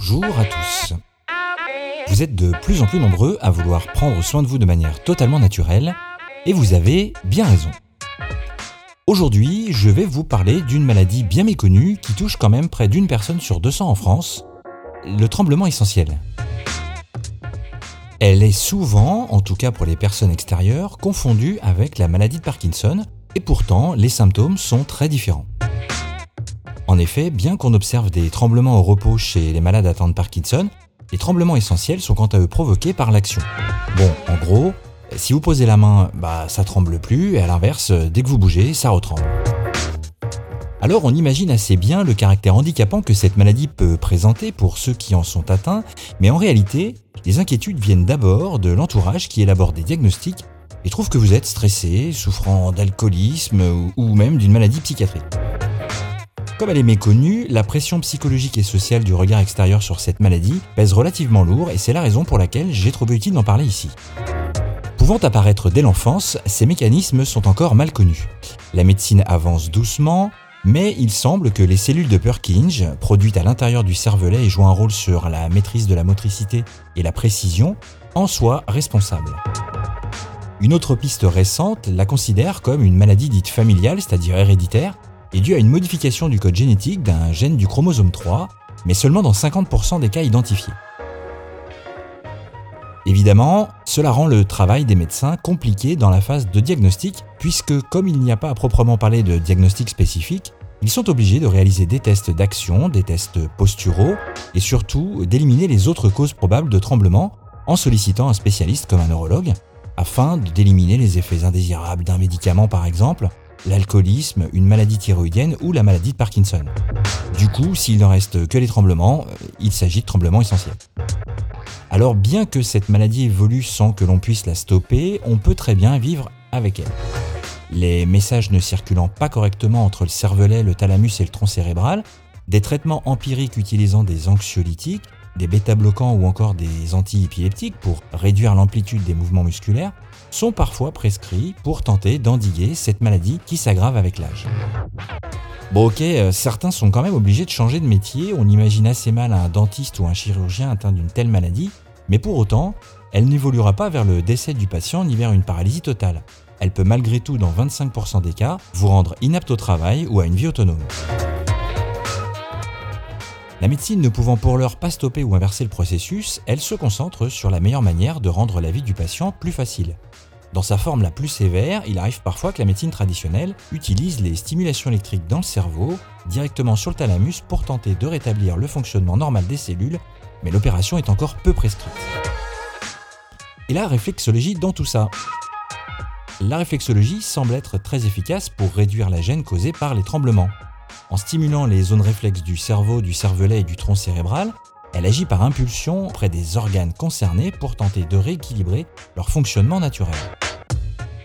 Bonjour à tous. Vous êtes de plus en plus nombreux à vouloir prendre soin de vous de manière totalement naturelle, et vous avez bien raison. Aujourd'hui, je vais vous parler d'une maladie bien méconnue qui touche quand même près d'une personne sur 200 en France, le tremblement essentiel. Elle est souvent, en tout cas pour les personnes extérieures, confondue avec la maladie de Parkinson, et pourtant les symptômes sont très différents. En effet, bien qu'on observe des tremblements au repos chez les malades atteints de Parkinson, les tremblements essentiels sont quant à eux provoqués par l'action. Bon, en gros, si vous posez la main, bah ça tremble plus, et à l'inverse, dès que vous bougez, ça retremble. Alors on imagine assez bien le caractère handicapant que cette maladie peut présenter pour ceux qui en sont atteints, mais en réalité, les inquiétudes viennent d'abord de l'entourage qui élabore des diagnostics et trouve que vous êtes stressé, souffrant d'alcoolisme ou même d'une maladie psychiatrique. Comme elle est méconnue, la pression psychologique et sociale du regard extérieur sur cette maladie pèse relativement lourd et c'est la raison pour laquelle j'ai trouvé utile d'en parler ici. Pouvant apparaître dès l'enfance, ces mécanismes sont encore mal connus. La médecine avance doucement, mais il semble que les cellules de Purkinje, produites à l'intérieur du cervelet et jouant un rôle sur la maîtrise de la motricité et la précision, en soient responsables. Une autre piste récente la considère comme une maladie dite familiale, c'est-à-dire héréditaire, est due à une modification du code génétique d'un gène du chromosome 3, mais seulement dans 50% des cas identifiés. Évidemment, cela rend le travail des médecins compliqué dans la phase de diagnostic, puisque comme il n'y a pas à proprement parler de diagnostic spécifique, ils sont obligés de réaliser des tests d'action, des tests posturaux, et surtout d'éliminer les autres causes probables de tremblement en sollicitant un spécialiste comme un neurologue, afin d'éliminer les effets indésirables d'un médicament par exemple, l'alcoolisme, une maladie thyroïdienne ou la maladie de Parkinson. Du coup, s'il ne reste que les tremblements, euh, il s'agit de tremblements essentiels. Alors bien que cette maladie évolue sans que l'on puisse la stopper, on peut très bien vivre avec elle. Les messages ne circulant pas correctement entre le cervelet, le thalamus et le tronc cérébral, des traitements empiriques utilisant des anxiolytiques, des bêta-bloquants ou encore des antiépileptiques pour réduire l'amplitude des mouvements musculaires sont parfois prescrits pour tenter d'endiguer cette maladie qui s'aggrave avec l'âge. Bon ok, euh, certains sont quand même obligés de changer de métier, on imagine assez mal un dentiste ou un chirurgien atteint d'une telle maladie, mais pour autant, elle n'évoluera pas vers le décès du patient ni vers une paralysie totale. Elle peut malgré tout, dans 25% des cas, vous rendre inapte au travail ou à une vie autonome. La médecine ne pouvant pour l'heure pas stopper ou inverser le processus, elle se concentre sur la meilleure manière de rendre la vie du patient plus facile. Dans sa forme la plus sévère, il arrive parfois que la médecine traditionnelle utilise les stimulations électriques dans le cerveau, directement sur le thalamus, pour tenter de rétablir le fonctionnement normal des cellules, mais l'opération est encore peu prescrite. Et la réflexologie dans tout ça? La réflexologie semble être très efficace pour réduire la gêne causée par les tremblements. En stimulant les zones réflexes du cerveau, du cervelet et du tronc cérébral, elle agit par impulsion près des organes concernés pour tenter de rééquilibrer leur fonctionnement naturel.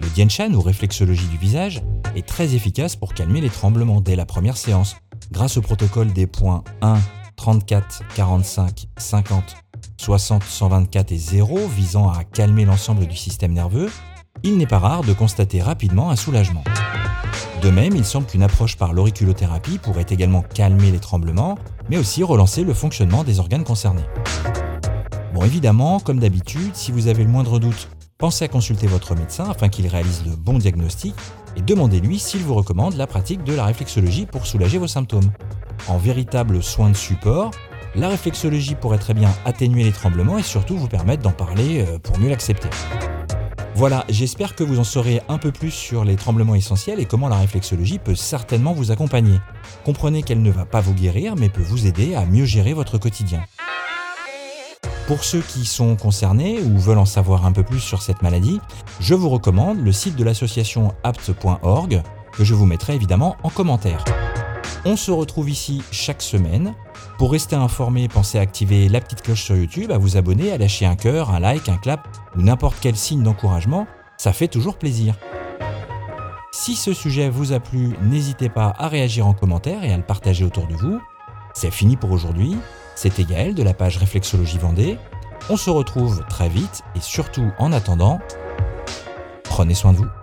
Le Dienshan ou réflexologie du visage est très efficace pour calmer les tremblements dès la première séance, grâce au protocole des points 1, 34, 45, 50, 60, 124 et 0 visant à calmer l'ensemble du système nerveux, il n'est pas rare de constater rapidement un soulagement. De même, il semble qu'une approche par l'auriculothérapie pourrait également calmer les tremblements, mais aussi relancer le fonctionnement des organes concernés. Bon, évidemment, comme d'habitude, si vous avez le moindre doute, pensez à consulter votre médecin afin qu'il réalise le bon diagnostic et demandez-lui s'il vous recommande la pratique de la réflexologie pour soulager vos symptômes. En véritable soin de support, la réflexologie pourrait très bien atténuer les tremblements et surtout vous permettre d'en parler euh, pour mieux l'accepter. Voilà, j'espère que vous en saurez un peu plus sur les tremblements essentiels et comment la réflexologie peut certainement vous accompagner. Comprenez qu'elle ne va pas vous guérir, mais peut vous aider à mieux gérer votre quotidien. Pour ceux qui sont concernés ou veulent en savoir un peu plus sur cette maladie, je vous recommande le site de l'association apt.org, que je vous mettrai évidemment en commentaire. On se retrouve ici chaque semaine. Pour rester informé, pensez à activer la petite cloche sur YouTube, à vous abonner, à lâcher un cœur, un like, un clap ou n'importe quel signe d'encouragement, ça fait toujours plaisir. Si ce sujet vous a plu, n'hésitez pas à réagir en commentaire et à le partager autour de vous. C'est fini pour aujourd'hui. C'était Gaël de la page Réflexologie Vendée. On se retrouve très vite et surtout en attendant, prenez soin de vous.